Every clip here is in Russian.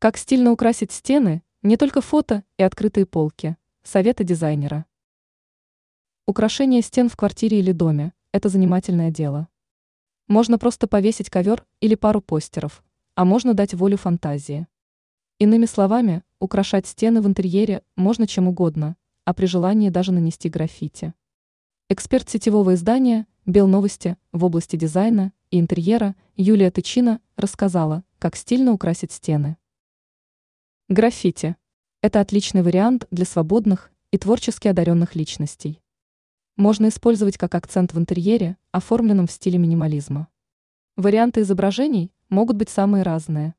Как стильно украсить стены, не только фото и открытые полки. Советы дизайнера. Украшение стен в квартире или доме – это занимательное дело. Можно просто повесить ковер или пару постеров, а можно дать волю фантазии. Иными словами, украшать стены в интерьере можно чем угодно, а при желании даже нанести граффити. Эксперт сетевого издания «Белновости» в области дизайна и интерьера Юлия Тычина рассказала, как стильно украсить стены. Граффити – это отличный вариант для свободных и творчески одаренных личностей. Можно использовать как акцент в интерьере, оформленном в стиле минимализма. Варианты изображений могут быть самые разные.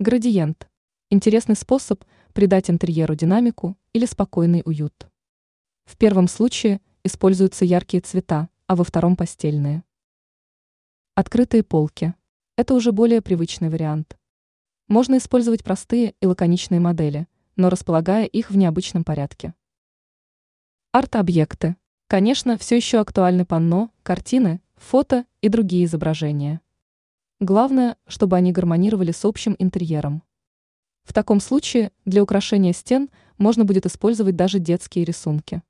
Градиент – интересный способ придать интерьеру динамику или спокойный уют. В первом случае используются яркие цвета, а во втором – постельные. Открытые полки – это уже более привычный вариант. Можно использовать простые и лаконичные модели, но располагая их в необычном порядке. Арт-объекты. Конечно, все еще актуальны панно, картины, фото и другие изображения. Главное, чтобы они гармонировали с общим интерьером. В таком случае для украшения стен можно будет использовать даже детские рисунки.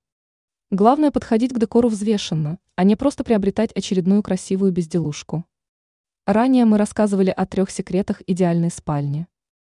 Главное подходить к декору взвешенно, а не просто приобретать очередную красивую безделушку. Ранее мы рассказывали о трех секретах идеальной спальни.